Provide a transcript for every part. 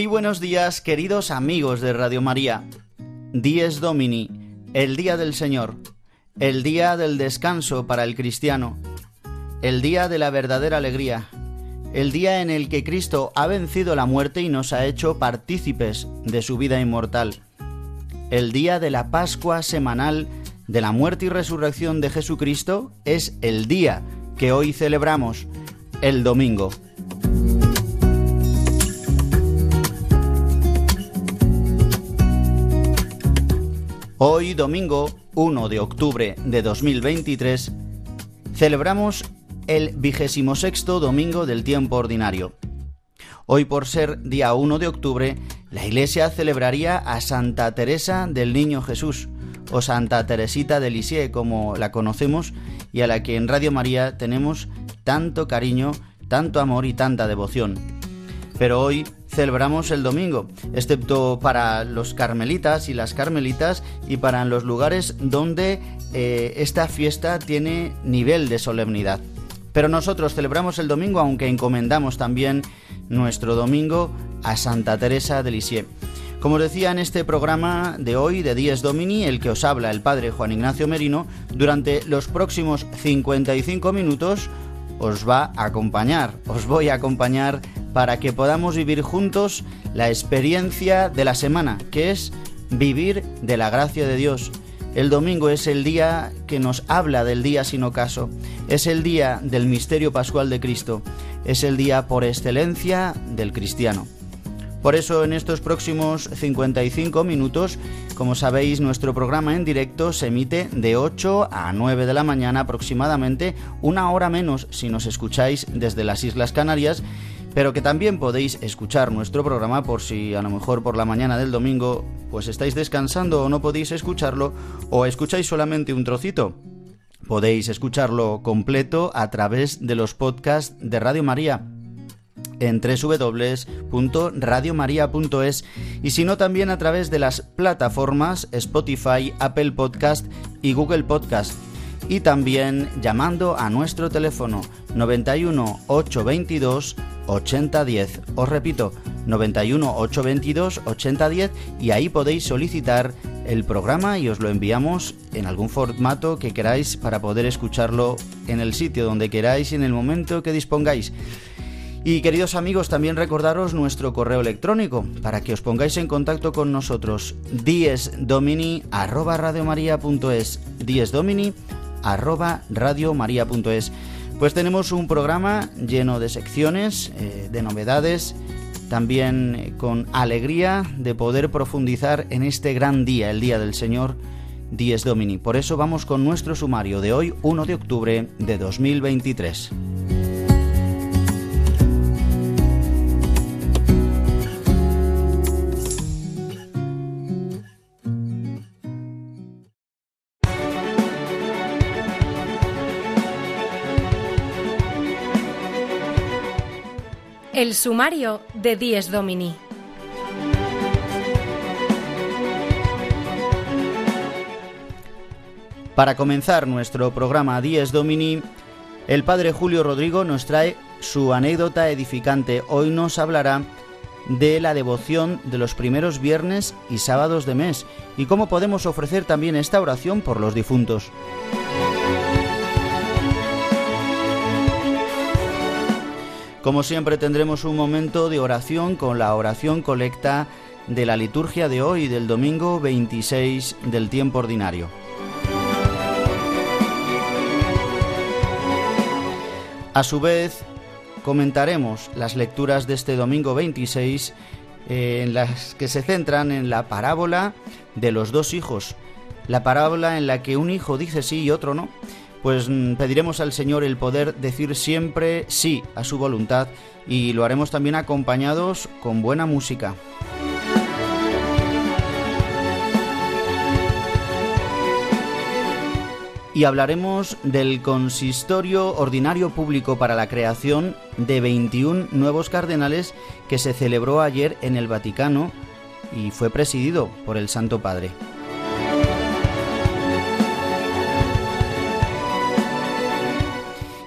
Muy buenos días, queridos amigos de Radio María. Dies Domini, el día del Señor, el día del descanso para el cristiano, el día de la verdadera alegría, el día en el que Cristo ha vencido la muerte y nos ha hecho partícipes de su vida inmortal, el día de la Pascua semanal de la muerte y resurrección de Jesucristo es el día que hoy celebramos, el domingo. Hoy, domingo 1 de octubre de 2023, celebramos el vigésimo sexto domingo del tiempo ordinario. Hoy, por ser día 1 de octubre, la Iglesia celebraría a Santa Teresa del Niño Jesús, o Santa Teresita de Lisieux, como la conocemos, y a la que en Radio María tenemos tanto cariño, tanto amor y tanta devoción. Pero hoy celebramos el domingo, excepto para los carmelitas y las carmelitas y para los lugares donde eh, esta fiesta tiene nivel de solemnidad. Pero nosotros celebramos el domingo aunque encomendamos también nuestro domingo a Santa Teresa de Lisieux. Como decía en este programa de hoy, de Dies Domini, el que os habla el padre Juan Ignacio Merino, durante los próximos 55 minutos os va a acompañar, os voy a acompañar para que podamos vivir juntos la experiencia de la semana, que es vivir de la gracia de Dios. El domingo es el día que nos habla del día sin ocaso, es el día del misterio pascual de Cristo, es el día por excelencia del cristiano. Por eso en estos próximos 55 minutos, como sabéis, nuestro programa en directo se emite de 8 a 9 de la mañana aproximadamente, una hora menos si nos escucháis desde las Islas Canarias pero que también podéis escuchar nuestro programa por si a lo mejor por la mañana del domingo pues estáis descansando o no podéis escucharlo o escucháis solamente un trocito. Podéis escucharlo completo a través de los podcasts de Radio María en www.radiomaria.es y si no también a través de las plataformas Spotify, Apple Podcast y Google Podcast y también llamando a nuestro teléfono 91 822 8010. Os repito, 91 822 8010 y ahí podéis solicitar el programa y os lo enviamos en algún formato que queráis para poder escucharlo en el sitio donde queráis y en el momento que dispongáis. Y queridos amigos, también recordaros nuestro correo electrónico para que os pongáis en contacto con nosotros diesdomini arroba radiomaria.es diesdomini arroba radiomaria.es pues tenemos un programa lleno de secciones, eh, de novedades, también con alegría de poder profundizar en este gran día, el Día del Señor, Dies Domini. Por eso vamos con nuestro sumario de hoy, 1 de octubre de 2023. El sumario de Dies Domini. Para comenzar nuestro programa Dies Domini, el padre Julio Rodrigo nos trae su anécdota edificante. Hoy nos hablará de la devoción de los primeros viernes y sábados de mes y cómo podemos ofrecer también esta oración por los difuntos. Como siempre tendremos un momento de oración con la oración colecta de la liturgia de hoy, del domingo 26 del tiempo ordinario. A su vez, comentaremos las lecturas de este domingo 26 eh, en las que se centran en la parábola de los dos hijos, la parábola en la que un hijo dice sí y otro no, pues mm, pediremos al Señor el poder decir siempre sí a su voluntad y lo haremos también acompañados con buena música. y hablaremos del consistorio ordinario público para la creación de 21 nuevos cardenales que se celebró ayer en el Vaticano y fue presidido por el Santo Padre.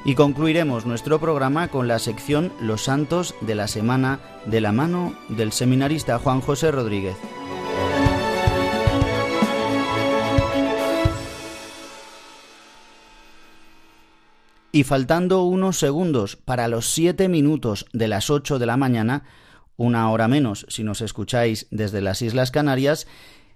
Y concluiremos nuestro programa con la sección Los Santos de la Semana de la mano del seminarista Juan José Rodríguez. Y faltando unos segundos para los siete minutos de las ocho de la mañana, una hora menos si nos escucháis desde las Islas Canarias,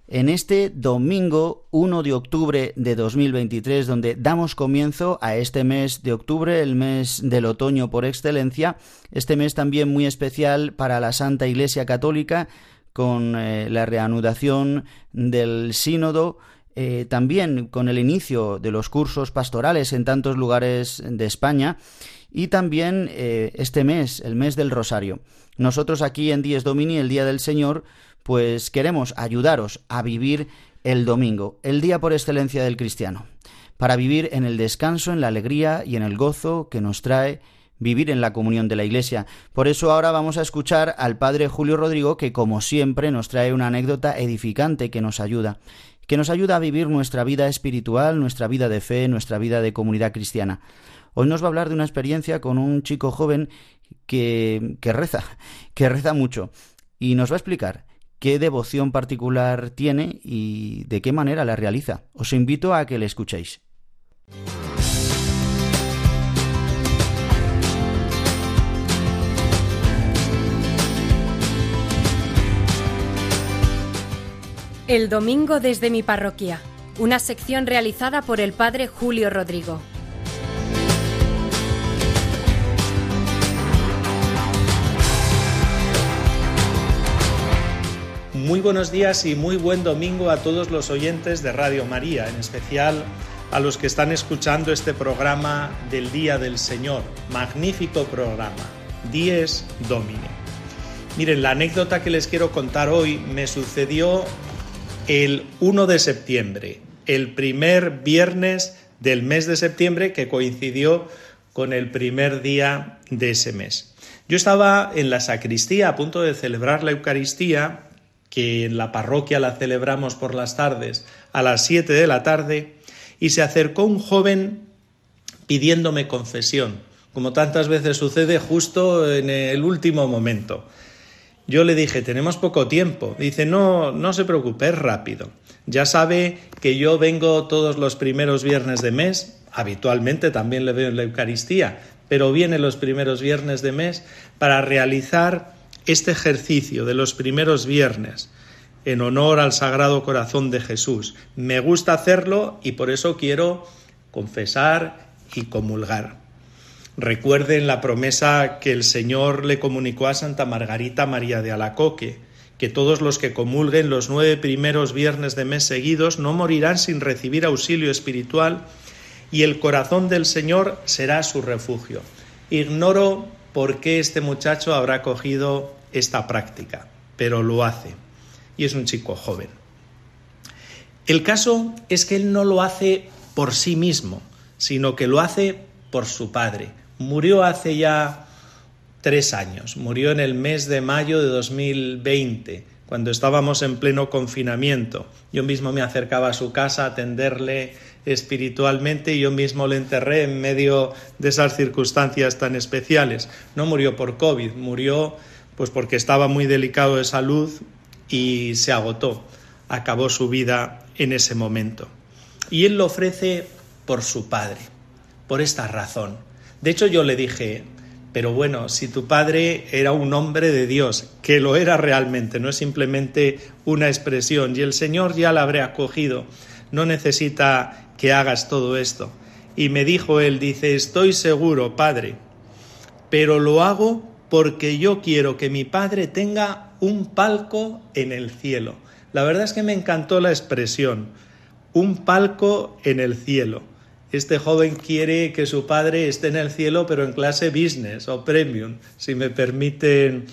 en este domingo 1 de octubre de 2023, donde damos comienzo a este mes de octubre, el mes del otoño por excelencia, este mes también muy especial para la Santa Iglesia Católica, con eh, la reanudación del sínodo eh, también con el inicio de los cursos pastorales en tantos lugares de España y también eh, este mes, el mes del Rosario. Nosotros aquí en Dies Domini, el Día del Señor, pues queremos ayudaros a vivir el domingo, el día por excelencia del cristiano, para vivir en el descanso, en la alegría y en el gozo que nos trae vivir en la comunión de la Iglesia. Por eso ahora vamos a escuchar al Padre Julio Rodrigo, que como siempre nos trae una anécdota edificante que nos ayuda que nos ayuda a vivir nuestra vida espiritual, nuestra vida de fe, nuestra vida de comunidad cristiana. Hoy nos va a hablar de una experiencia con un chico joven que, que reza, que reza mucho, y nos va a explicar qué devoción particular tiene y de qué manera la realiza. Os invito a que le escuchéis. El domingo desde mi parroquia, una sección realizada por el padre Julio Rodrigo. Muy buenos días y muy buen domingo a todos los oyentes de Radio María, en especial a los que están escuchando este programa del Día del Señor. Magnífico programa, Dies Domini. Miren, la anécdota que les quiero contar hoy me sucedió el 1 de septiembre, el primer viernes del mes de septiembre que coincidió con el primer día de ese mes. Yo estaba en la sacristía a punto de celebrar la Eucaristía, que en la parroquia la celebramos por las tardes a las 7 de la tarde, y se acercó un joven pidiéndome confesión, como tantas veces sucede justo en el último momento. Yo le dije, tenemos poco tiempo. Dice, no, no se preocupe, es rápido. Ya sabe que yo vengo todos los primeros viernes de mes, habitualmente también le veo en la Eucaristía, pero viene los primeros viernes de mes para realizar este ejercicio de los primeros viernes en honor al Sagrado Corazón de Jesús. Me gusta hacerlo y por eso quiero confesar y comulgar. Recuerden la promesa que el Señor le comunicó a Santa Margarita María de Alacoque, que todos los que comulguen los nueve primeros viernes de mes seguidos no morirán sin recibir auxilio espiritual y el corazón del Señor será su refugio. Ignoro por qué este muchacho habrá cogido esta práctica, pero lo hace. Y es un chico joven. El caso es que él no lo hace por sí mismo, sino que lo hace por su padre, Murió hace ya tres años, murió en el mes de mayo de 2020, cuando estábamos en pleno confinamiento. Yo mismo me acercaba a su casa a atenderle espiritualmente y yo mismo le enterré en medio de esas circunstancias tan especiales. No murió por COVID, murió pues porque estaba muy delicado de salud y se agotó. Acabó su vida en ese momento. Y él lo ofrece por su padre, por esta razón de hecho, yo le dije, Pero bueno, si tu padre era un hombre de Dios, que lo era realmente, no es simplemente una expresión, y el Señor ya la habrá acogido, no necesita que hagas todo esto. Y me dijo él, dice, estoy seguro, padre, pero lo hago porque yo quiero que mi padre tenga un palco en el cielo. La verdad es que me encantó la expresión, un palco en el cielo. Este joven quiere que su padre esté en el cielo, pero en clase business o premium, si me permiten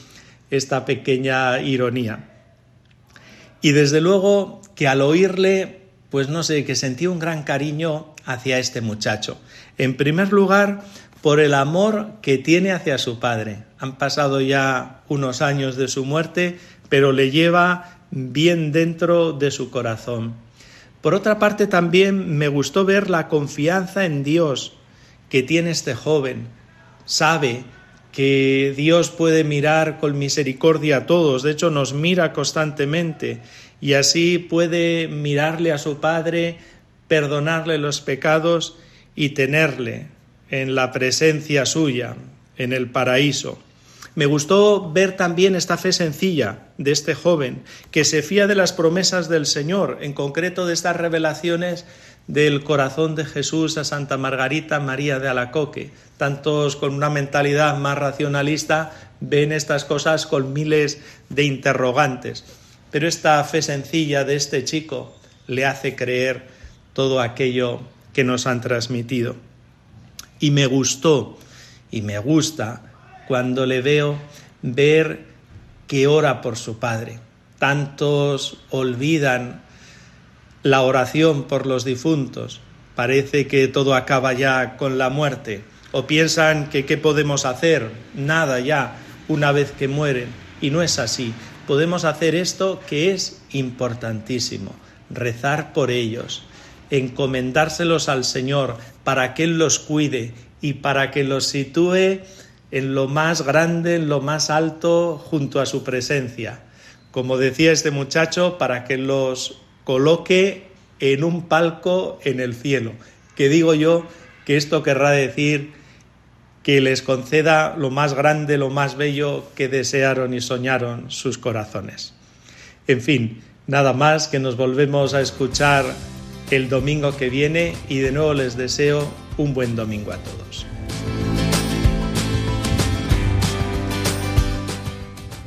esta pequeña ironía. Y desde luego que al oírle, pues no sé, que sentí un gran cariño hacia este muchacho. En primer lugar, por el amor que tiene hacia su padre. Han pasado ya unos años de su muerte, pero le lleva bien dentro de su corazón. Por otra parte, también me gustó ver la confianza en Dios que tiene este joven. Sabe que Dios puede mirar con misericordia a todos, de hecho nos mira constantemente y así puede mirarle a su Padre, perdonarle los pecados y tenerle en la presencia suya, en el paraíso. Me gustó ver también esta fe sencilla de este joven, que se fía de las promesas del Señor, en concreto de estas revelaciones del corazón de Jesús a Santa Margarita María de Alacoque. Tantos con una mentalidad más racionalista ven estas cosas con miles de interrogantes. Pero esta fe sencilla de este chico le hace creer todo aquello que nos han transmitido. Y me gustó y me gusta cuando le veo ver que ora por su Padre. Tantos olvidan la oración por los difuntos. Parece que todo acaba ya con la muerte. O piensan que qué podemos hacer, nada ya, una vez que mueren. Y no es así. Podemos hacer esto que es importantísimo, rezar por ellos, encomendárselos al Señor para que Él los cuide y para que los sitúe en lo más grande, en lo más alto, junto a su presencia. Como decía este muchacho, para que los coloque en un palco en el cielo. Que digo yo que esto querrá decir que les conceda lo más grande, lo más bello que desearon y soñaron sus corazones. En fin, nada más que nos volvemos a escuchar el domingo que viene y de nuevo les deseo un buen domingo a todos.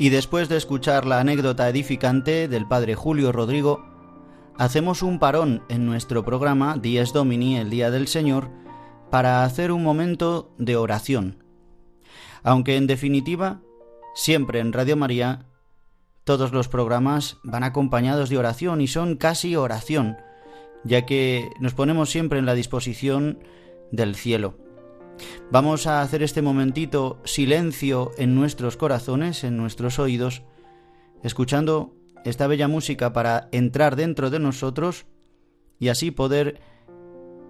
Y después de escuchar la anécdota edificante del padre Julio Rodrigo, hacemos un parón en nuestro programa Días Domini, el Día del Señor, para hacer un momento de oración. Aunque en definitiva, siempre en Radio María, todos los programas van acompañados de oración y son casi oración, ya que nos ponemos siempre en la disposición del cielo. Vamos a hacer este momentito silencio en nuestros corazones, en nuestros oídos, escuchando esta bella música para entrar dentro de nosotros y así poder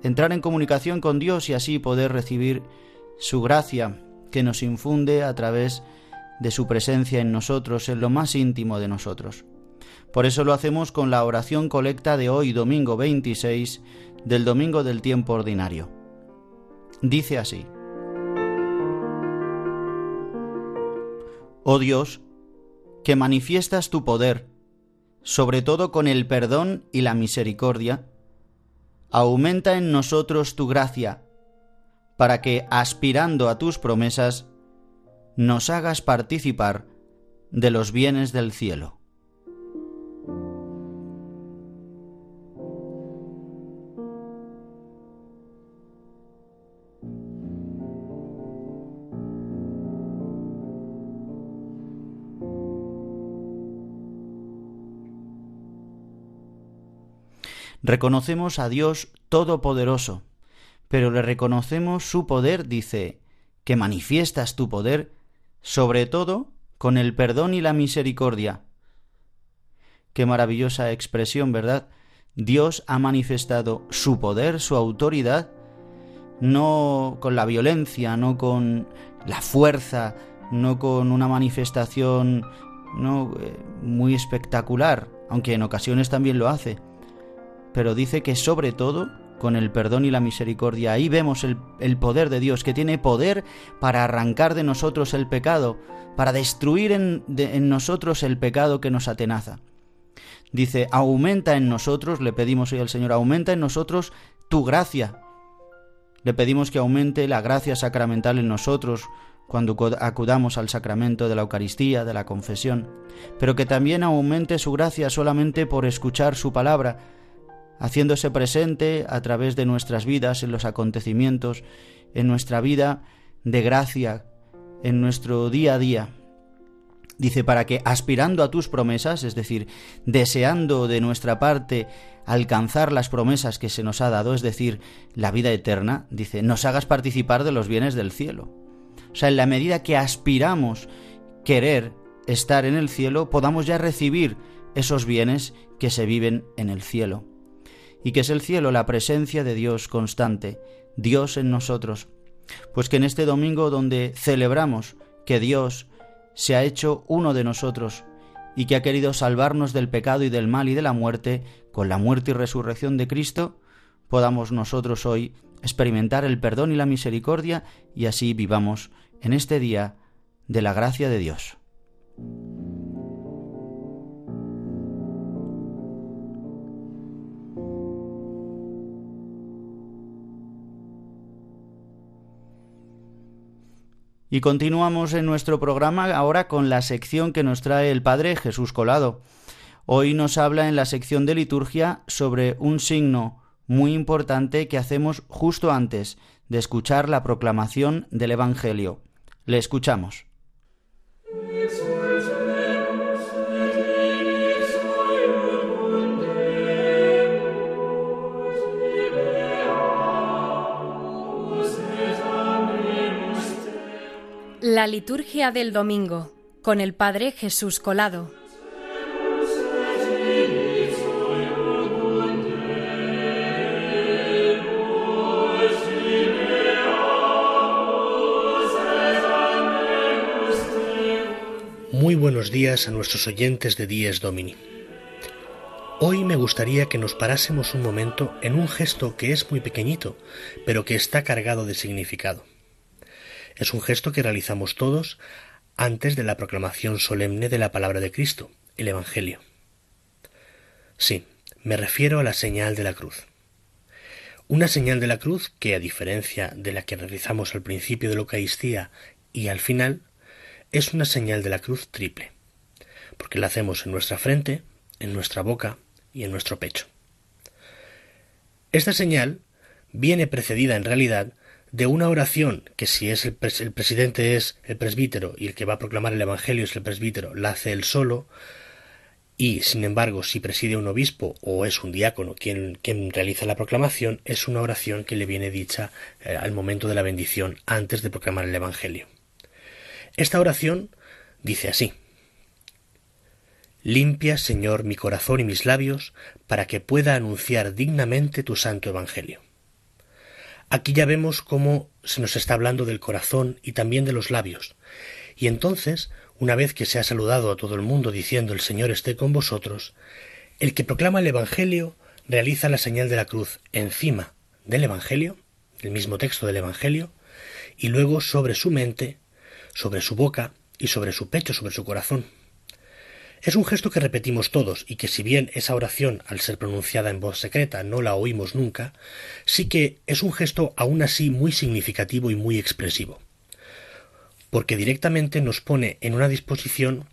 entrar en comunicación con Dios y así poder recibir su gracia que nos infunde a través de su presencia en nosotros, en lo más íntimo de nosotros. Por eso lo hacemos con la oración colecta de hoy, domingo 26, del domingo del tiempo ordinario. Dice así, Oh Dios, que manifiestas tu poder, sobre todo con el perdón y la misericordia, aumenta en nosotros tu gracia, para que, aspirando a tus promesas, nos hagas participar de los bienes del cielo. Reconocemos a Dios todopoderoso, pero le reconocemos su poder, dice, que manifiestas tu poder, sobre todo con el perdón y la misericordia. Qué maravillosa expresión, ¿verdad? Dios ha manifestado su poder, su autoridad, no con la violencia, no con la fuerza, no con una manifestación no eh, muy espectacular, aunque en ocasiones también lo hace, pero dice que sobre todo con el perdón y la misericordia. Ahí vemos el, poder de Dios, que tiene poder para arrancar de nosotros el pecado, para destruir en, en nosotros el pecado que nos atenaza. Dice, aumenta en nosotros, le pedimos hoy al Señor, aumenta en nosotros tu gracia. Le pedimos que aumente la gracia sacramental en nosotros cuando acudamos al sacramento de la Eucaristía, de la confesión, pero que también aumente su gracia solamente por escuchar su palabra, haciéndose presente a través de nuestras vidas, en los acontecimientos, en nuestra vida de gracia, en nuestro día a día. Dice, para que aspirando a tus promesas, es decir, deseando de nuestra parte alcanzar las promesas que se nos ha dado, es decir, la vida eterna, dice, nos hagas participar de los bienes del cielo. O sea, en la medida que aspiramos querer estar en el cielo, podamos ya recibir esos bienes que se viven en el cielo. Y que es el cielo la presencia de Dios constante, Dios en nosotros. Pues que en este domingo donde celebramos que Dios se ha hecho uno de nosotros y que ha querido salvarnos del pecado y del mal y de la muerte con la muerte y resurrección de Cristo, podamos nosotros hoy experimentar el perdón y la misericordia y así vivamos en este día de la gracia de Dios. Y continuamos en nuestro programa ahora con la sección que nos trae el Padre Jesús Colado. Hoy nos habla en la sección de liturgia sobre un signo muy importante que hacemos justo antes de escuchar la proclamación del Evangelio. Le escuchamos. La liturgia del domingo con el Padre Jesús Colado. Muy buenos días a nuestros oyentes de Dies Domini. Hoy me gustaría que nos parásemos un momento en un gesto que es muy pequeñito, pero que está cargado de significado. Es un gesto que realizamos todos antes de la proclamación solemne de la palabra de Cristo, el Evangelio. Sí, me refiero a la señal de la cruz. Una señal de la cruz que, a diferencia de la que realizamos al principio de la Eucaristía y al final, es una señal de la cruz triple, porque la hacemos en nuestra frente, en nuestra boca y en nuestro pecho. Esta señal viene precedida en realidad de una oración que si es el, presidente es el presbítero y el que va a proclamar el Evangelio es el presbítero, la hace él solo, y sin embargo si preside un obispo o es un diácono quien, realiza la proclamación, es una oración que le viene dicha eh, al momento de la bendición antes de proclamar el Evangelio. Esta oración dice así Limpia, Señor, mi corazón y mis labios, para que pueda anunciar dignamente tu santo Evangelio. Aquí ya vemos cómo se nos está hablando del corazón y también de los labios. Y entonces, una vez que se ha saludado a todo el mundo diciendo el Señor esté con vosotros, el que proclama el Evangelio realiza la señal de la cruz encima del Evangelio, el mismo texto del Evangelio, y luego sobre su mente sobre su boca y sobre su pecho, sobre su corazón. Es un gesto que repetimos todos y que si bien esa oración, al ser pronunciada en voz secreta, no la oímos nunca, sí que es un gesto aún así muy significativo y muy expresivo, porque directamente nos pone en una disposición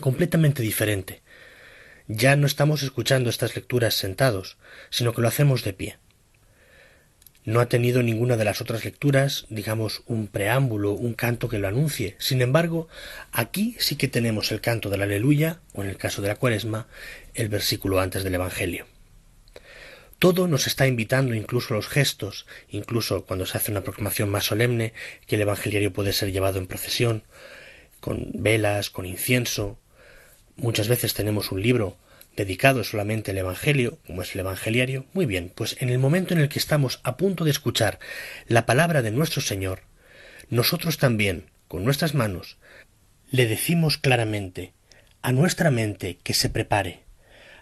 completamente diferente. Ya no estamos escuchando estas lecturas sentados, sino que lo hacemos de pie. No ha tenido ninguna de las otras lecturas, digamos, un preámbulo, un canto que lo anuncie. Sin embargo, aquí sí que tenemos el canto de la aleluya, o en el caso de la cuaresma, el versículo antes del Evangelio. Todo nos está invitando, incluso los gestos, incluso cuando se hace una proclamación más solemne, que el evangeliario puede ser llevado en procesión, con velas, con incienso. Muchas veces tenemos un libro dedicado solamente al Evangelio, como es el Evangeliario. Muy bien, pues en el momento en el que estamos a punto de escuchar la palabra de nuestro Señor, nosotros también, con nuestras manos, le decimos claramente a nuestra mente que se prepare,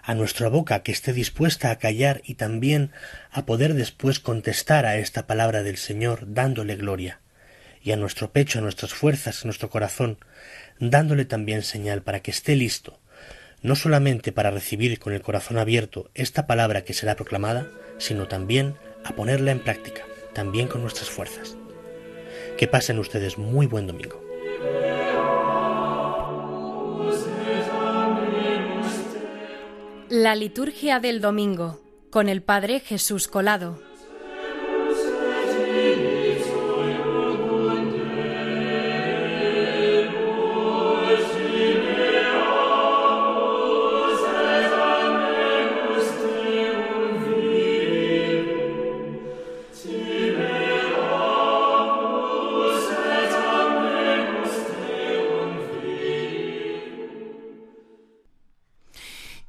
a nuestra boca que esté dispuesta a callar y también a poder después contestar a esta palabra del Señor dándole gloria, y a nuestro pecho, a nuestras fuerzas, a nuestro corazón, dándole también señal para que esté listo, no solamente para recibir con el corazón abierto esta palabra que será proclamada, sino también a ponerla en práctica, también con nuestras fuerzas. Que pasen ustedes muy buen domingo. La liturgia del domingo con el Padre Jesús Colado.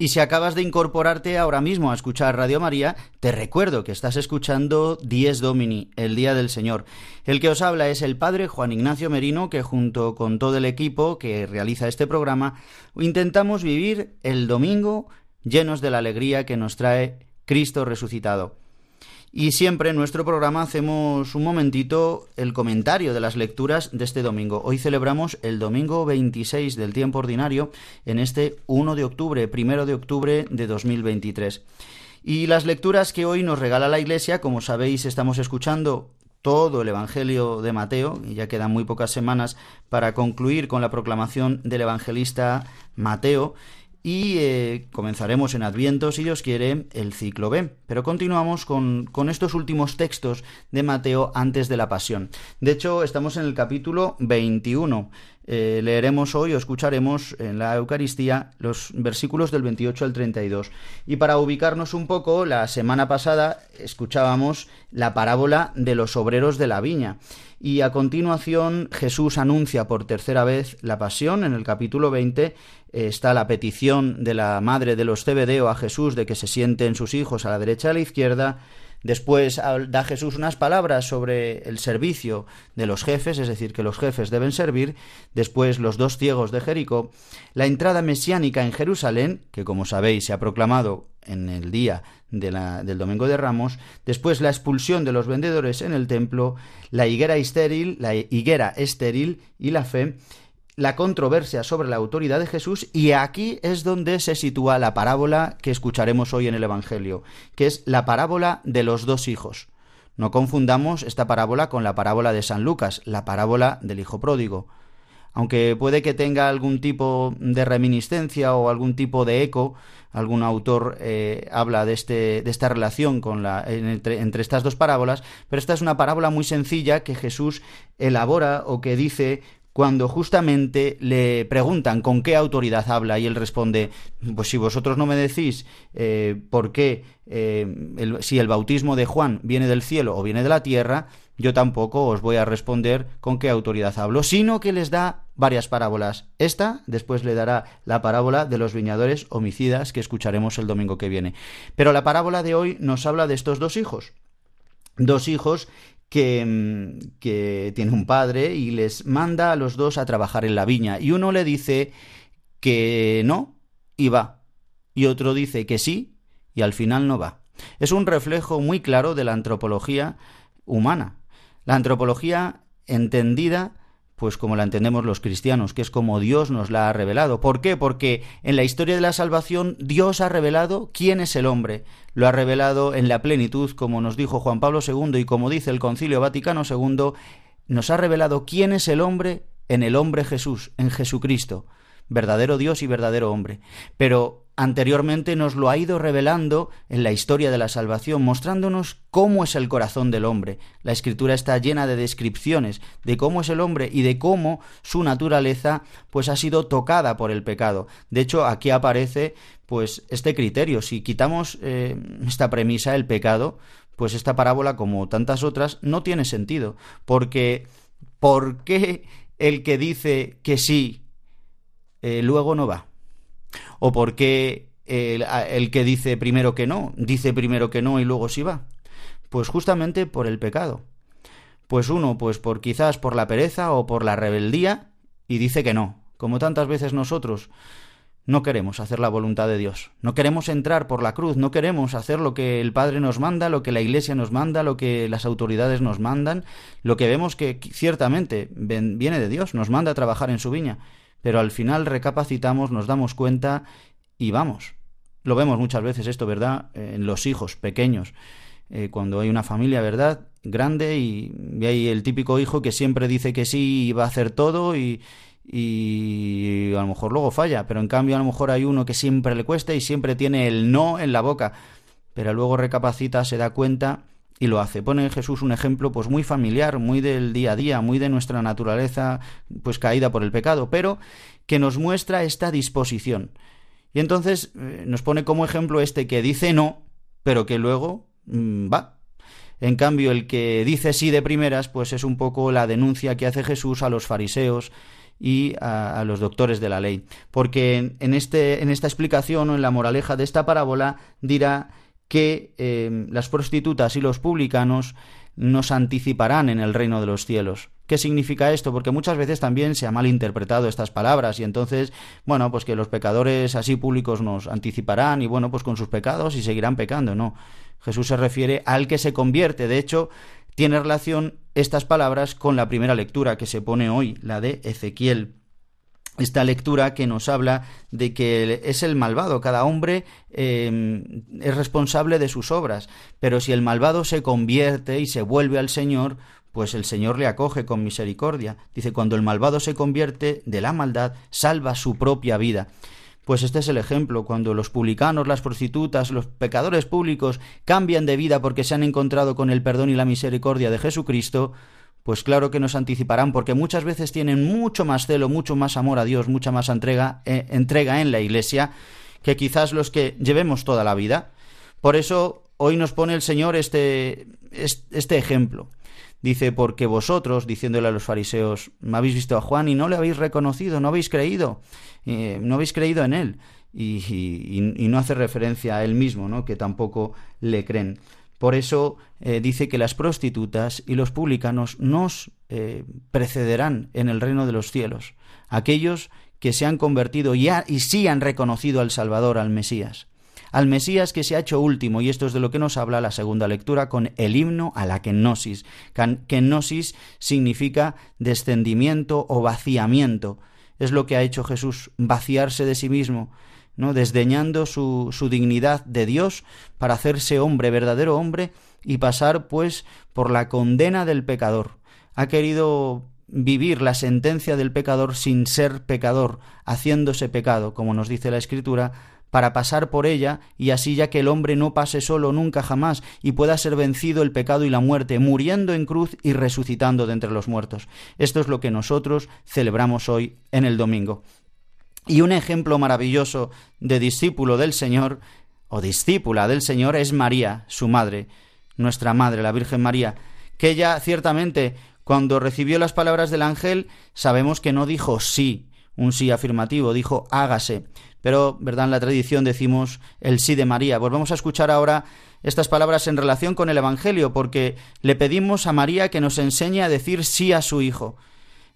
Y si acabas de incorporarte ahora mismo a escuchar Radio María, te recuerdo que estás escuchando Dies Domini, el Día del Señor. El que os habla es el Padre Juan Ignacio Merino, que junto con todo el equipo que realiza este programa, intentamos vivir el domingo llenos de la alegría que nos trae Cristo resucitado. Y siempre en nuestro programa hacemos un momentito el comentario de las lecturas de este domingo. Hoy celebramos el domingo 26 del tiempo ordinario en este 1 de octubre, primero de octubre de 2023. Y las lecturas que hoy nos regala la Iglesia, como sabéis, estamos escuchando todo el Evangelio de Mateo, y ya quedan muy pocas semanas para concluir con la proclamación del evangelista Mateo, y eh, comenzaremos en Adviento, si Dios quiere, el ciclo B. Pero continuamos con, con, estos últimos textos de Mateo antes de la Pasión. De hecho, estamos en el capítulo 21. Eh, leeremos hoy o escucharemos en la Eucaristía los versículos del 28 al 32. Y para ubicarnos un poco, la semana pasada escuchábamos la parábola de los obreros de la viña. Y a continuación Jesús anuncia por tercera vez la pasión. En el capítulo 20 está la petición de la madre de los Cebedeo a Jesús de que se sienten sus hijos a la derecha y a la izquierda. Después da Jesús unas palabras sobre el servicio de los jefes, es decir, que los jefes deben servir. Después los dos ciegos de Jericó. La entrada mesiánica en Jerusalén, que como sabéis se ha proclamado en el día del Domingo de Ramos. Después la expulsión de los vendedores en el templo. La higuera estéril, la higuera estéril y la fe la controversia sobre la autoridad de Jesús y aquí es donde se sitúa la parábola que escucharemos hoy en el Evangelio, que es la parábola de los dos hijos. No confundamos esta parábola con la parábola de San Lucas, la parábola del hijo pródigo. Aunque puede que tenga algún tipo de reminiscencia o algún tipo de eco, algún autor eh, habla de, este, de esta relación con la, entre, estas dos parábolas, pero esta es una parábola muy sencilla que Jesús elabora o que dice cuando justamente le preguntan con qué autoridad habla y él responde, pues si vosotros no me decís eh, por qué, eh, si el bautismo de Juan viene del cielo o viene de la tierra, yo tampoco os voy a responder con qué autoridad hablo, sino que les da varias parábolas. Esta después le dará la parábola de los viñadores homicidas que escucharemos el domingo que viene. Pero la parábola de hoy nos habla de estos dos hijos. Dos hijos que, mm, que tiene un padre y les manda a los dos a trabajar en la viña. Y uno le dice que no y va. Y otro dice que sí y al final no va. Es un reflejo muy claro de la antropología humana. La antropología entendida pues como la entendemos los cristianos, que es como Dios nos la ha revelado. ¿Por qué? Porque en la historia de la salvación Dios ha revelado quién es el hombre. Lo ha revelado en la plenitud, como nos dijo Juan Pablo II y como dice el Concilio Vaticano II, nos ha revelado quién es el hombre en el hombre Jesús, en Jesucristo, verdadero Dios y verdadero hombre. Pero anteriormente nos lo ha ido revelando en la historia de la salvación, mostrándonos cómo es el corazón del hombre. La escritura está llena de descripciones de cómo es el hombre y de cómo su naturaleza pues ha sido tocada por el pecado. De hecho, aquí aparece pues este criterio. Si quitamos eh, esta premisa, el pecado, pues esta parábola, como tantas otras, no tiene sentido. Porque, ¿por qué el que dice que sí eh, luego no va? ¿O por qué el, que dice primero que no, dice primero que no y luego sí va? Pues justamente por el pecado. Pues uno, pues por quizás por la pereza o por la rebeldía y dice que no, como tantas veces nosotros no queremos hacer la voluntad de Dios, no queremos entrar por la cruz, no queremos hacer lo que el Padre nos manda, lo que la Iglesia nos manda, lo que las autoridades nos mandan, lo que vemos que ciertamente viene de Dios, nos manda a trabajar en su viña, pero al final recapacitamos, nos damos cuenta y vamos. Lo vemos muchas veces esto, ¿verdad? En los hijos pequeños, eh, cuando hay una familia, ¿verdad? Grande y, hay el típico hijo que siempre dice que sí y va a hacer todo y, y a lo mejor luego falla, pero en cambio a lo mejor hay uno que siempre le cuesta y siempre tiene el no en la boca, pero luego recapacita, se da cuenta y lo hace. Pone Jesús un ejemplo pues muy familiar, muy del día a día, muy de nuestra naturaleza pues caída por el pecado, pero que nos muestra esta disposición. Y entonces eh, nos pone como ejemplo este que dice no, pero que luego mm, va. En cambio, el que dice sí de primeras, pues es un poco la denuncia que hace Jesús a los fariseos y a, los doctores de la ley. Porque en, este, en esta explicación o en la moraleja de esta parábola dirá que eh, las prostitutas y los publicanos nos anticiparán en el reino de los cielos. ¿Qué significa esto? Porque muchas veces también se ha malinterpretado estas palabras y entonces, bueno, pues que los pecadores así públicos nos anticiparán y bueno, pues con sus pecados y seguirán pecando. No, Jesús se refiere al que se convierte. De hecho, tiene relación estas palabras con la primera lectura que se pone hoy, la de Ezequiel esta lectura que nos habla de que es el malvado, cada hombre em, es responsable de sus obras, pero si el malvado se convierte y se vuelve al Señor, pues el Señor le acoge con misericordia. Dice, cuando el malvado se convierte de la maldad, salva su propia vida. Pues este es el ejemplo, cuando los publicanos, las prostitutas, los pecadores públicos cambian de vida porque se han encontrado con el perdón y la misericordia de Jesucristo, pues claro que nos anticiparán, porque muchas veces tienen mucho más celo, mucho más amor a Dios, mucha más entrega, eh, entrega en la Iglesia, que quizás los que llevemos toda la vida. Por eso hoy nos pone el Señor este, este ejemplo. Dice, porque vosotros, diciéndole a los fariseos, me habéis visto a Juan y no le habéis reconocido, no habéis creído, eh, no habéis creído en él. Y, y, no hace referencia a él mismo, ¿no? que tampoco le creen. Por eso eh, dice que las prostitutas y los publicanos nos eh, precederán en el reino de los cielos, aquellos que se han convertido y, y sí han reconocido al Salvador, al Mesías al Mesías que se ha hecho último, y esto es de lo que nos habla la segunda lectura con el himno a la kenosis. Kenosis significa descendimiento o vaciamiento. Es lo que ha hecho Jesús, vaciarse de sí mismo, ¿no? desdeñando su, su dignidad de Dios para hacerse hombre, verdadero hombre, y pasar pues por la condena del pecador. Ha querido vivir la sentencia del pecador sin ser pecador, haciéndose pecado, como nos dice la Escritura, para pasar por ella, y así ya que el hombre no pase solo nunca jamás, y pueda ser vencido el pecado y la muerte, muriendo en cruz y resucitando de entre los muertos. Esto es lo que nosotros celebramos hoy en el domingo. Y un ejemplo maravilloso de discípulo del Señor o discípula del Señor es María, su madre, nuestra madre, la Virgen María, que ella ciertamente cuando recibió las palabras del ángel sabemos que no dijo sí, un sí afirmativo, dijo hágase. Pero, ¿verdad? En la tradición decimos el sí de María. Volvemos a escuchar ahora estas palabras en relación con el Evangelio, porque le pedimos a María que nos enseñe a decir sí a su Hijo.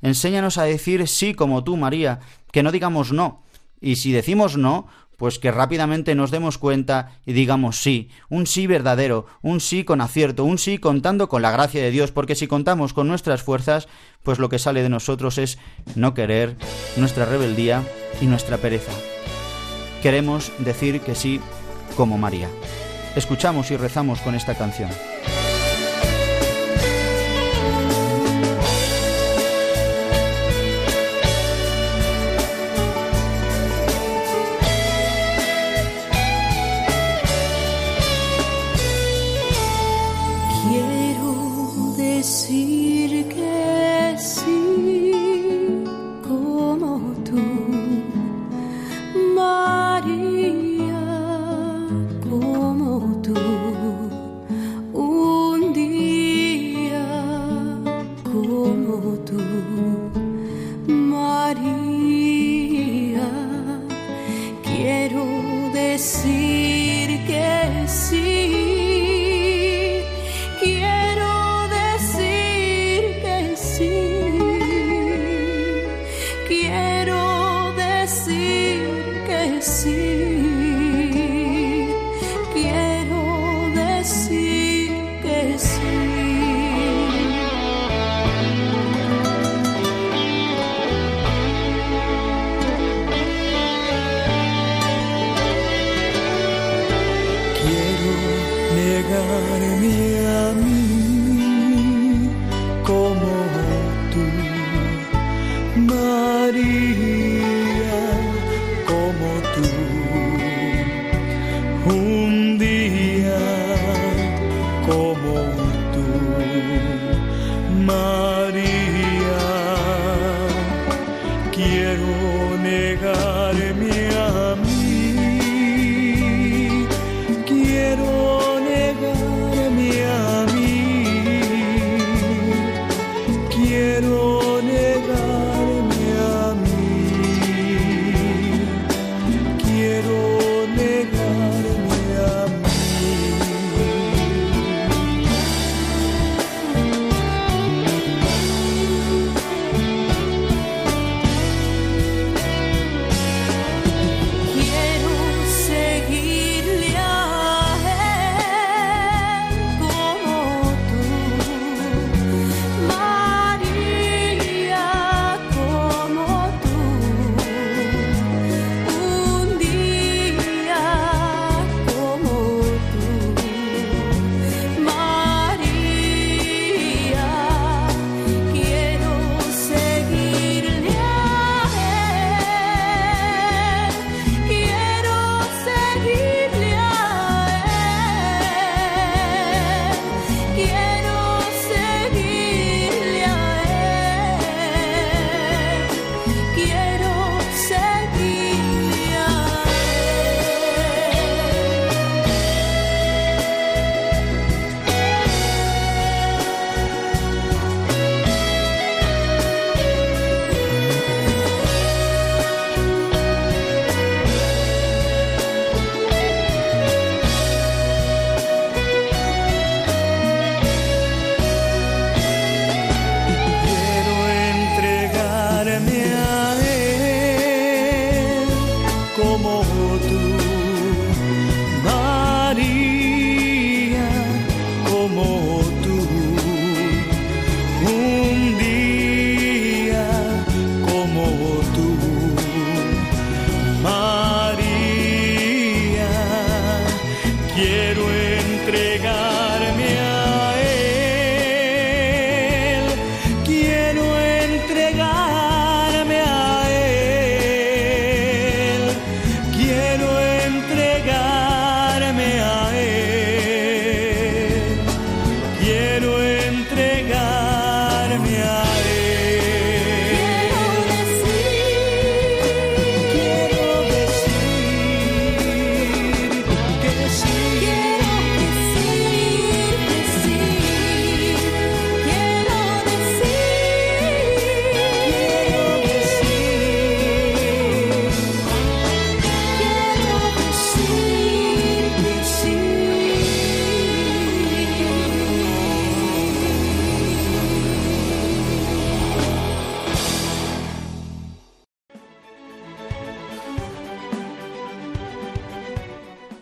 Enséñanos a decir sí como tú, María, que no digamos no. Y si decimos no, pues que rápidamente nos demos cuenta y digamos sí, un sí verdadero, un sí con acierto, un sí contando con la gracia de Dios, porque si contamos con nuestras fuerzas, pues lo que sale de nosotros es no querer, nuestra rebeldía y nuestra pereza. Queremos decir que sí como María. Escuchamos y rezamos con esta canción. llegarme a mí como tú, María.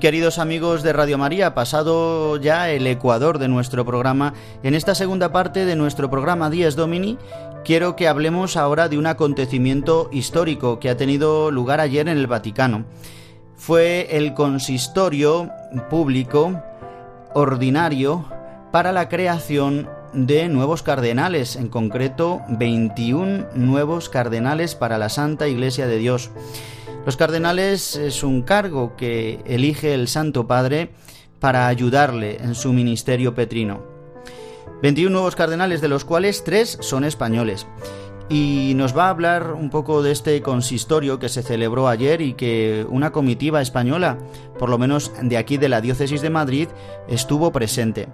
Queridos amigos de Radio María, pasado ya el ecuador de nuestro programa, en esta segunda parte de nuestro programa Días Domini, quiero que hablemos ahora de un acontecimiento histórico que ha tenido lugar ayer en el Vaticano. Fue el consistorio público ordinario para la creación de nuevos cardenales, en concreto 21 nuevos cardenales para la Santa Iglesia de Dios. Los cardenales es un cargo que elige el Santo Padre para ayudarle en su ministerio petrino. 21 nuevos cardenales, de los cuales tres son españoles. Y nos va a hablar un poco de este consistorio que se celebró ayer y que una comitiva española, por lo menos de aquí de la diócesis de Madrid, estuvo presente.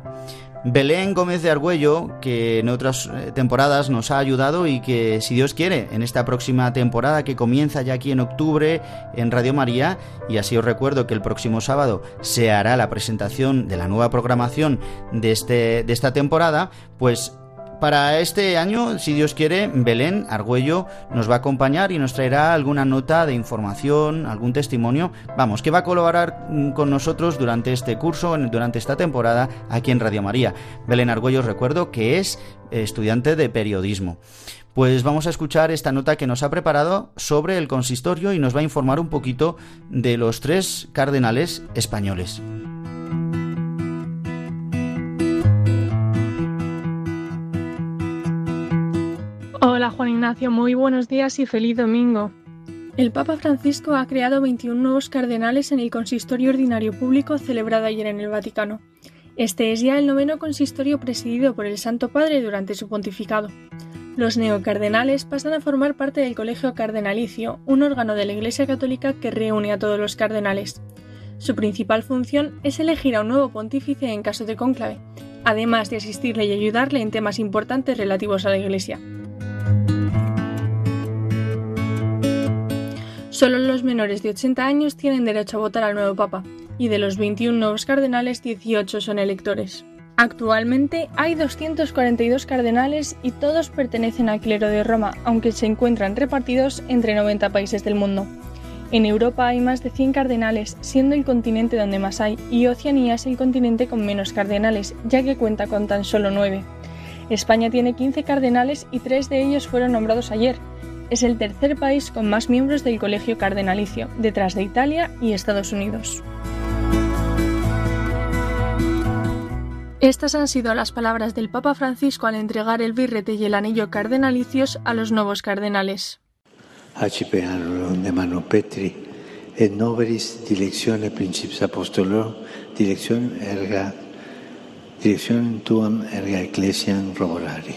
Belén Gómez de Argüello, que en otras eh, temporadas nos ha ayudado y que, si Dios quiere, en esta próxima temporada que comienza ya aquí en octubre en Radio María, y así os recuerdo que el próximo sábado se hará la presentación de la nueva programación de, este, de esta temporada, pues para este año, si Dios quiere, Belén Argüello nos va a acompañar y nos traerá alguna nota de información, algún testimonio, vamos, que va a colaborar mm, con nosotros durante este curso, durante esta temporada aquí en Radio María. Belén Argüello, recuerdo que es estudiante de periodismo. Pues vamos a escuchar esta nota que nos ha preparado sobre el consistorio y nos va a informar un poquito de los tres cardenales españoles. Juan Ignacio, muy buenos días y feliz domingo. El Papa Francisco ha creado 21 nuevos cardenales en el consistorio ordinario público celebrado ayer en el Vaticano. Este es ya el noveno consistorio presidido por el Santo Padre durante su pontificado. Los neocardenales pasan a formar parte del Colegio Cardenalicio, un órgano de la Iglesia Católica que reúne a todos los cardenales. Su principal función es elegir a un nuevo pontífice en caso de cónclave, además de asistirle y ayudarle en temas importantes relativos a la Iglesia. Solo los menores de 80 años tienen derecho a votar al nuevo Papa, y de los 21 nuevos cardenales, 18 son electores. Actualmente hay 242 cardenales y todos pertenecen al clero de Roma, aunque se encuentran repartidos entre 90 países del mundo. En Europa hay más de 100 cardenales, siendo el continente donde más hay, y Oceanía es el continente con menos cardenales, ya que cuenta con tan solo 9. España tiene 15 cardenales y 3 de ellos fueron nombrados ayer. Es el tercer país con más miembros del Colegio Cardenalicio, detrás de Italia y Estados Unidos. Estas han sido las palabras del Papa Francisco al entregar el birrete y el anillo cardenalicios a los nuevos cardenales. de mano Petri, et noveris directione principis apostolo, direction erga, direction tuam erga ecclesiam roborari.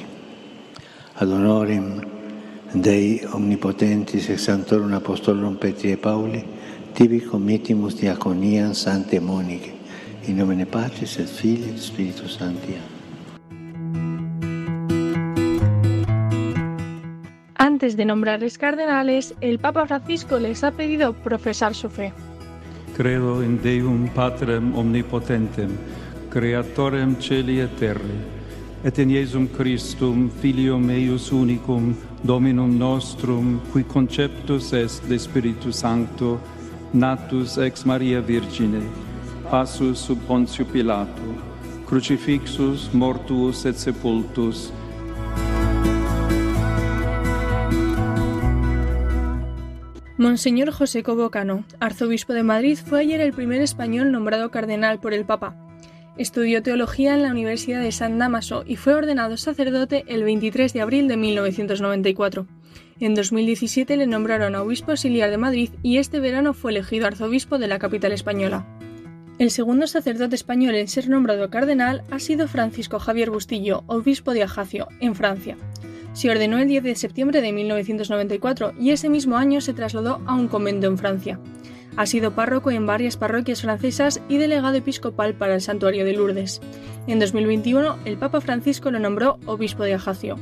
Ad honorem Dei omnipotentis ex santorum apostolum Petri e Pauli, tibi comitimus diaconiam sante Monique, In nomine Patris et Filii et Spiritus Sancti. Antes de nombrarles cardenales, el Papa Francisco les ha pedido profesar su fe. Credo in Deum Patrem omnipotentem, creatorem celi et terre, et in Iesum Christum, filium eius unicum, Dominum nostrum, qui conceptus est de Spiritu Sancto, natus ex Maria Virgine, passus sub Pontio Pilato, crucifixus, mortuus et sepultus. Monseñor José Cobocano, arzobispo de Madrid, fue ayer el primer español nombrado cardenal por el Papa. Estudió teología en la Universidad de San Damaso y fue ordenado sacerdote el 23 de abril de 1994. En 2017 le nombraron obispo auxiliar de Madrid y este verano fue elegido arzobispo de la capital española. El segundo sacerdote español en ser nombrado cardenal ha sido Francisco Javier Bustillo, obispo de Ajacio, en Francia. Se ordenó el 10 de septiembre de 1994 y ese mismo año se trasladó a un convento en Francia. Ha sido párroco en varias parroquias francesas y delegado episcopal para el santuario de Lourdes. En 2021, el Papa Francisco lo nombró obispo de Ajacio.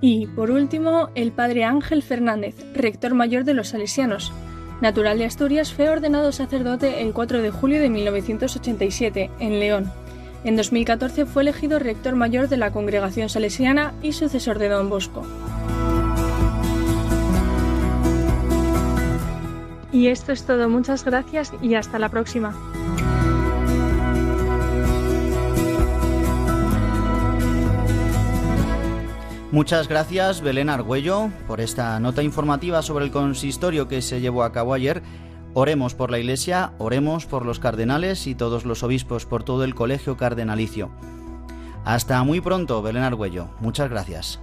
Y, por último, el padre Ángel Fernández, rector mayor de los Salesianos, Natural de Asturias, fue ordenado sacerdote el 4 de julio de 1987 en León. En 2014 fue elegido rector mayor de la Congregación Salesiana y sucesor de Don Bosco. Y esto es todo, muchas gracias y hasta la próxima. Muchas gracias, Belén Argüello, por esta nota informativa sobre el consistorio que se llevó a cabo ayer. Oremos por la Iglesia, oremos por los cardenales y todos los obispos, por todo el colegio cardenalicio. Hasta muy pronto, Belén Argüello. Muchas gracias.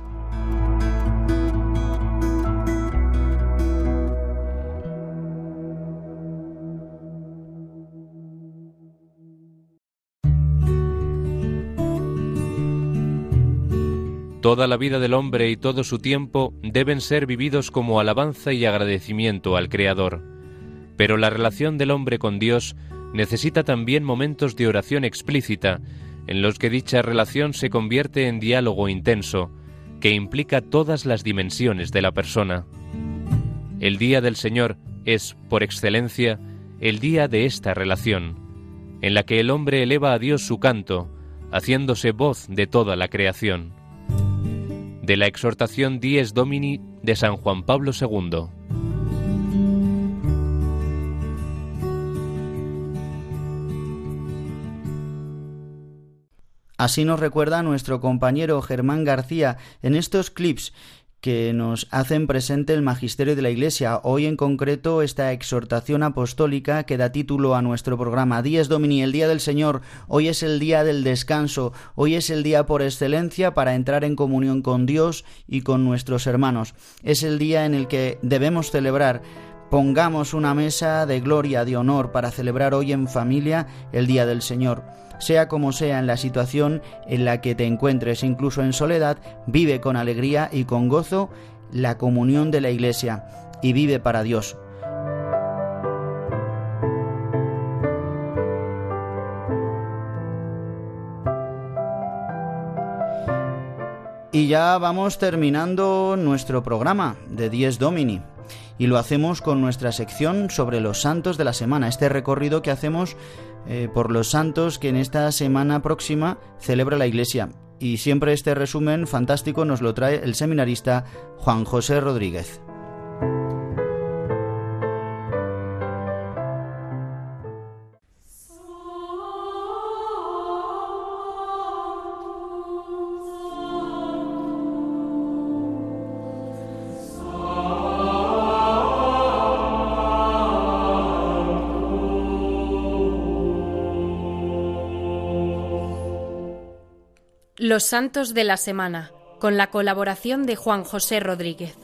Toda la vida del hombre y todo su tiempo deben ser vividos como alabanza y agradecimiento al Creador. Pero la relación del hombre con Dios necesita también momentos de oración explícita, en los que dicha relación se convierte en diálogo intenso, que implica todas las dimensiones de la persona. El Día del Señor es, por excelencia, el día de esta relación, en la que el hombre eleva a Dios su canto, haciéndose voz de toda la creación de la exhortación Dies Domini de San Juan Pablo II. Así nos recuerda nuestro compañero Germán García en estos clips que nos hacen presente el magisterio de la Iglesia. Hoy en concreto esta exhortación apostólica que da título a nuestro programa Días Domini, el Día del Señor. Hoy es el día del descanso, hoy es el día por excelencia para entrar en comunión con Dios y con nuestros hermanos. Es el día en el que debemos celebrar Pongamos una mesa de gloria, de honor, para celebrar hoy en familia el Día del Señor. Sea como sea en la situación en la que te encuentres, incluso en soledad, vive con alegría y con gozo la comunión de la Iglesia y vive para Dios. Y ya vamos terminando nuestro programa de Dies Domini y lo hacemos con nuestra sección sobre los santos de la semana, este recorrido que hacemos eh, por los santos que en esta semana próxima celebra la Iglesia. Y siempre este resumen fantástico nos lo trae el seminarista Juan José Rodríguez. Los Santos de la Semana, con la colaboración de Juan José Rodríguez.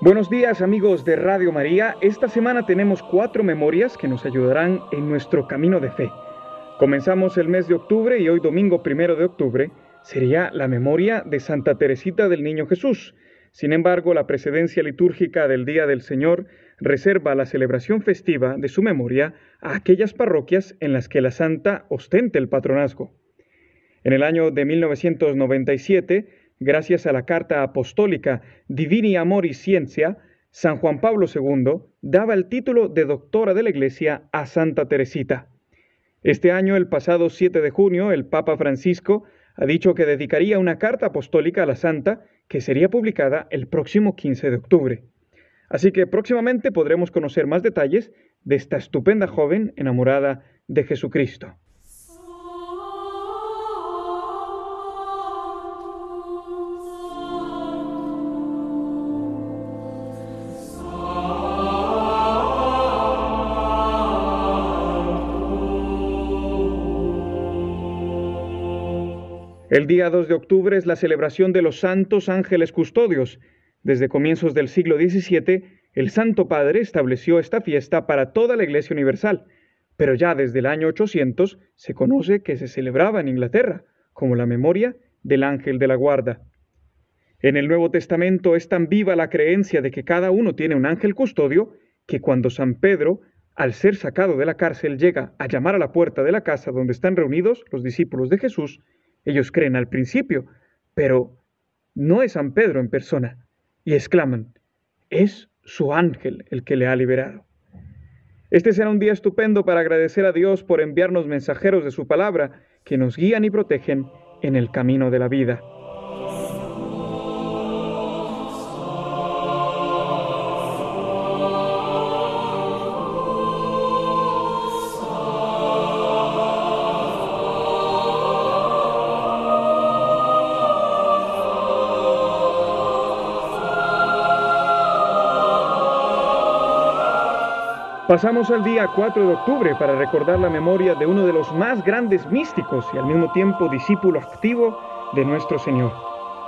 Buenos días amigos de Radio María. Esta semana tenemos cuatro memorias que nos ayudarán en nuestro camino de fe. Comenzamos el mes de octubre y hoy domingo primero de octubre sería la memoria de Santa Teresita del Niño Jesús. Sin embargo, la precedencia litúrgica del Día del Señor reserva la celebración festiva de su memoria a aquellas parroquias en las que la santa ostente el patronazgo. En el año de 1997, gracias a la carta apostólica Divini Amor y Ciencia, San Juan Pablo II daba el título de doctora de la Iglesia a Santa Teresita. Este año, el pasado 7 de junio, el Papa Francisco ha dicho que dedicaría una carta apostólica a la santa que sería publicada el próximo 15 de octubre. Así que próximamente podremos conocer más detalles de esta estupenda joven enamorada de Jesucristo. El día 2 de octubre es la celebración de los santos ángeles custodios, desde comienzos del siglo XVII, el Santo Padre estableció esta fiesta para toda la Iglesia Universal, pero ya desde el año 800 se conoce que se celebraba en Inglaterra como la memoria del ángel de la guarda. En el Nuevo Testamento es tan viva la creencia de que cada uno tiene un ángel custodio que cuando San Pedro, al ser sacado de la cárcel, llega a llamar a la puerta de la casa donde están reunidos los discípulos de Jesús, ellos creen al principio, pero no es San Pedro en persona, y exclaman, es su ángel el que le ha liberado. Este será un día estupendo para agradecer a Dios por enviarnos mensajeros de su palabra que nos guían y protegen en el camino de la vida. Pasamos al día 4 de octubre para recordar la memoria de uno de los más grandes místicos y al mismo tiempo discípulo activo de nuestro Señor.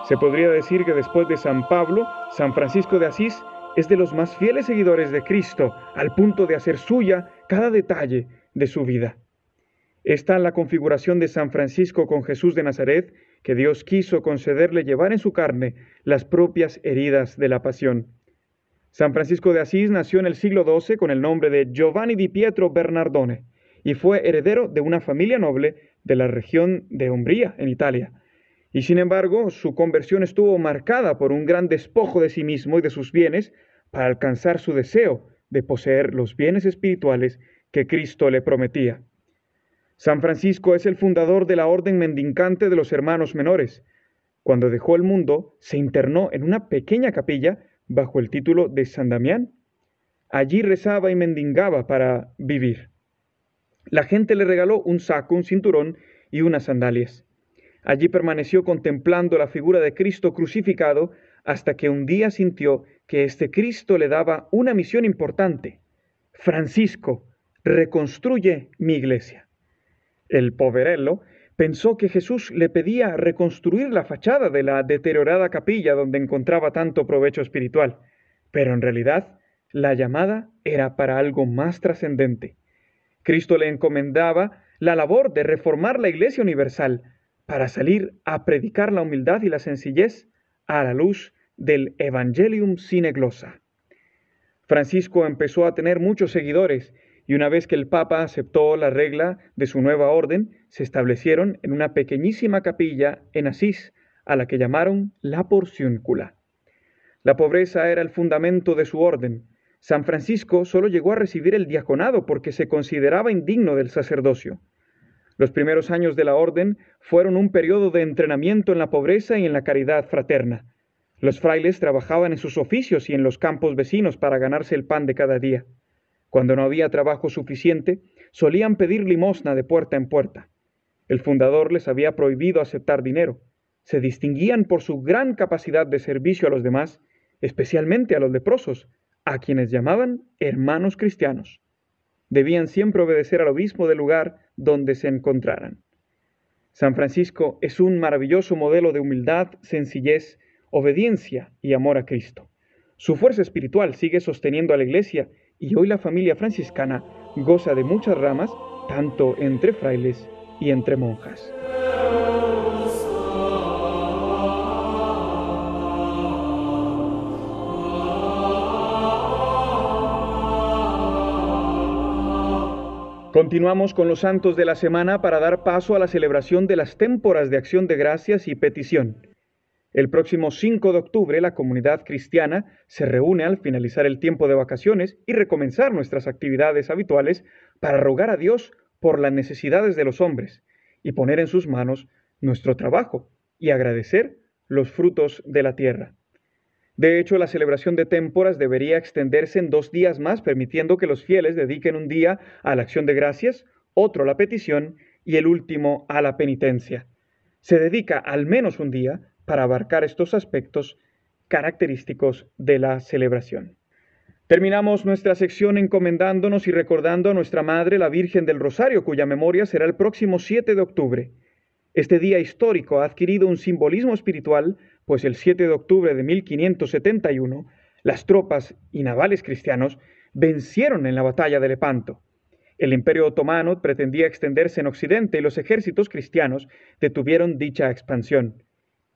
Se podría decir que después de San Pablo, San Francisco de Asís es de los más fieles seguidores de Cristo, al punto de hacer suya cada detalle de su vida. Está la configuración de San Francisco con Jesús de Nazaret, que Dios quiso concederle llevar en su carne las propias heridas de la pasión. San Francisco de Asís nació en el siglo XII con el nombre de Giovanni di Pietro Bernardone y fue heredero de una familia noble de la región de Umbría, en Italia. Y sin embargo, su conversión estuvo marcada por un gran despojo de sí mismo y de sus bienes para alcanzar su deseo de poseer los bienes espirituales que Cristo le prometía. San Francisco es el fundador de la orden mendicante de los hermanos menores. Cuando dejó el mundo, se internó en una pequeña capilla bajo el título de San Damián. Allí rezaba y mendigaba para vivir. La gente le regaló un saco, un cinturón y unas sandalias. Allí permaneció contemplando la figura de Cristo crucificado hasta que un día sintió que este Cristo le daba una misión importante. Francisco, reconstruye mi iglesia. El poverello pensó que Jesús le pedía reconstruir la fachada de la deteriorada capilla donde encontraba tanto provecho espiritual, pero en realidad la llamada era para algo más trascendente. Cristo le encomendaba la labor de reformar la Iglesia Universal para salir a predicar la humildad y la sencillez a la luz del Evangelium sine glosa. Francisco empezó a tener muchos seguidores y una vez que el Papa aceptó la regla de su nueva orden, se establecieron en una pequeñísima capilla en Asís, a la que llamaron la Porciúncula. La pobreza era el fundamento de su orden, San Francisco solo llegó a recibir el diaconado porque se consideraba indigno del sacerdocio. Los primeros años de la orden fueron un periodo de entrenamiento en la pobreza y en la caridad fraterna. Los frailes trabajaban en sus oficios y en los campos vecinos para ganarse el pan de cada día. Cuando no había trabajo suficiente, solían pedir limosna de puerta en puerta. El fundador les había prohibido aceptar dinero. Se distinguían por su gran capacidad de servicio a los demás, especialmente a los leprosos, a quienes llamaban hermanos cristianos. Debían siempre obedecer al obispo del lugar donde se encontraran. San Francisco es un maravilloso modelo de humildad, sencillez, obediencia y amor a Cristo. Su fuerza espiritual sigue sosteniendo a la Iglesia y hoy la familia franciscana goza de muchas ramas, tanto entre frailes y entre monjas. Continuamos con los santos de la semana para dar paso a la celebración de las témporas de acción de gracias y petición. El próximo 5 de octubre la comunidad cristiana se reúne al finalizar el tiempo de vacaciones y recomenzar nuestras actividades habituales para rogar a Dios por las necesidades de los hombres y poner en sus manos nuestro trabajo y agradecer los frutos de la tierra. De hecho, la celebración de témporas debería extenderse en dos días más, permitiendo que los fieles dediquen un día a la acción de gracias, otro a la petición y el último a la penitencia. Se dedica al menos un día para abarcar estos aspectos característicos de la celebración. Terminamos nuestra sección encomendándonos y recordando a nuestra Madre, la Virgen del Rosario, cuya memoria será el próximo 7 de octubre. Este día histórico ha adquirido un simbolismo espiritual pues el 7 de octubre de 1571 las tropas y navales cristianos vencieron en la batalla de Lepanto. El imperio otomano pretendía extenderse en Occidente y los ejércitos cristianos detuvieron dicha expansión.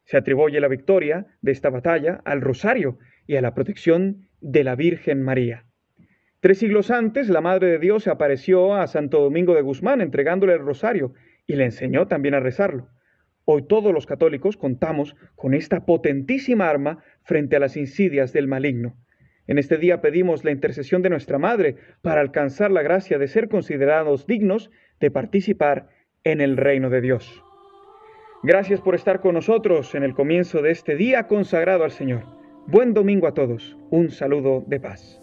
Se atribuye la victoria de esta batalla al rosario y a la protección de la Virgen María. Tres siglos antes, la Madre de Dios se apareció a Santo Domingo de Guzmán entregándole el rosario y le enseñó también a rezarlo. Hoy todos los católicos contamos con esta potentísima arma frente a las insidias del maligno. En este día pedimos la intercesión de nuestra Madre para alcanzar la gracia de ser considerados dignos de participar en el reino de Dios. Gracias por estar con nosotros en el comienzo de este día consagrado al Señor. Buen domingo a todos. Un saludo de paz.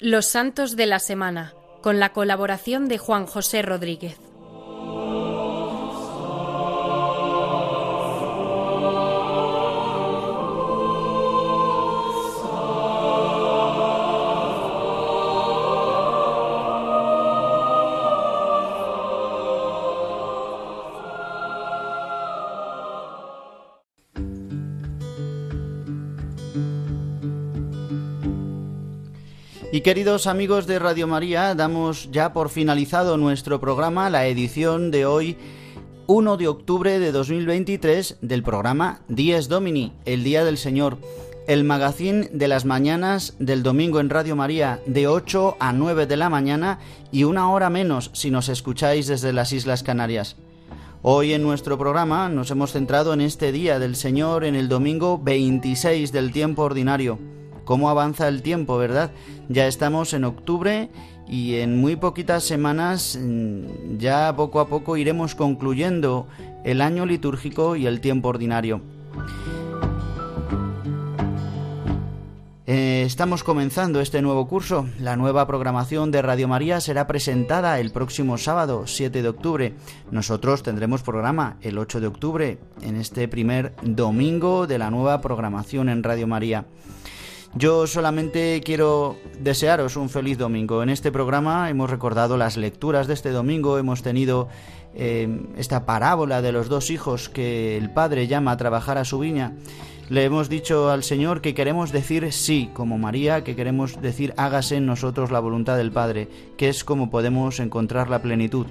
Los Santos de la Semana, con la colaboración de Juan José Rodríguez. Queridos amigos de Radio María, damos ya por finalizado nuestro programa, la edición de hoy, 1 de octubre de 2023, del programa Dies Domini, el Día del Señor, el magazín de las mañanas del domingo en Radio María, de 8 a 9 de la mañana y una hora menos si nos escucháis desde las Islas Canarias. Hoy en nuestro programa nos hemos centrado en este Día del Señor, en el domingo 26 del tiempo ordinario cómo avanza el tiempo, ¿verdad? Ya estamos en octubre y en muy poquitas semanas mm, ya poco a poco iremos concluyendo el año litúrgico y el tiempo ordinario. Eh, estamos comenzando este nuevo curso. La nueva programación de Radio María será presentada el próximo sábado, 7 de octubre. Nosotros tendremos programa el 8 de octubre, en este primer domingo de la nueva programación en Radio María. Yo solamente quiero desearos un feliz domingo. En este programa hemos recordado las lecturas de este domingo, hemos tenido eh, esta parábola de los dos hijos que el padre llama a trabajar a su viña le hemos dicho al Señor que queremos decir sí, como María, que queremos decir hágase en nosotros la voluntad del Padre, que es como podemos encontrar la plenitud.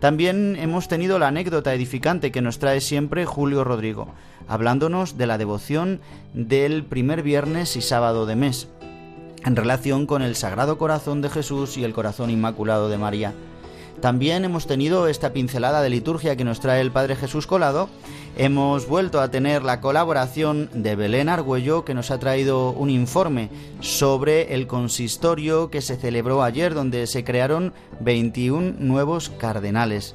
También hemos tenido la anécdota edificante que nos trae siempre Julio Rodrigo, hablándonos de la devoción del primer viernes y sábado de mes, en relación con el Sagrado Corazón de Jesús y el Corazón Inmaculado de María. También hemos tenido esta pincelada de liturgia que nos trae el Padre Jesús Colado. Hemos vuelto a tener la colaboración de Belén Argüello que nos ha traído un informe sobre el consistorio que se celebró ayer donde se crearon 21 nuevos cardenales.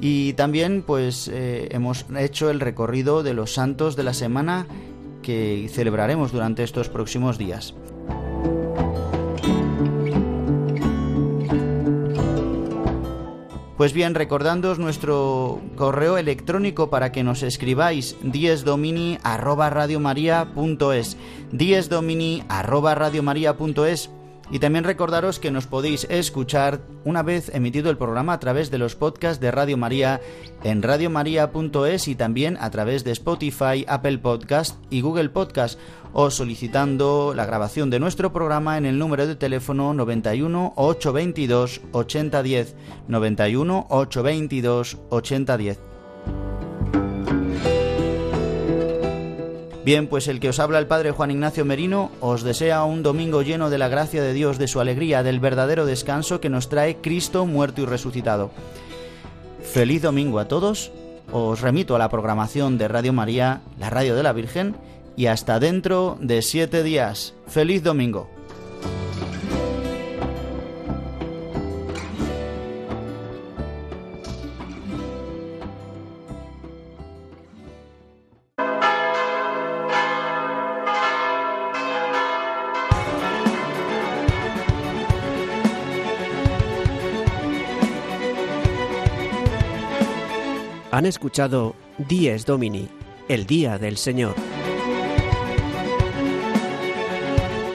Y también pues eh, hemos hecho el recorrido de los santos de la semana que celebraremos durante estos próximos días. Pues bien, recordándoos nuestro correo electrónico para que nos escribáis diesdomini arroba radiomaria.es diesdomini arroba radiomaria.es y también recordaros que nos podéis escuchar una vez emitido el programa a través de los podcasts de Radio María en radiomaria.es y también a través de Spotify, Apple Podcast y Google Podcast o solicitando la grabación de nuestro programa en el número de teléfono 91 822 8010 91 822 8010. Bien, pues el que os habla el Padre Juan Ignacio Merino os desea un domingo lleno de la gracia de Dios, de su alegría, del verdadero descanso que nos trae Cristo muerto y resucitado. Feliz domingo a todos, os remito a la programación de Radio María, la radio de la Virgen, y hasta dentro de siete días. Feliz domingo. Han escuchado Dies Domini, el Día del Señor,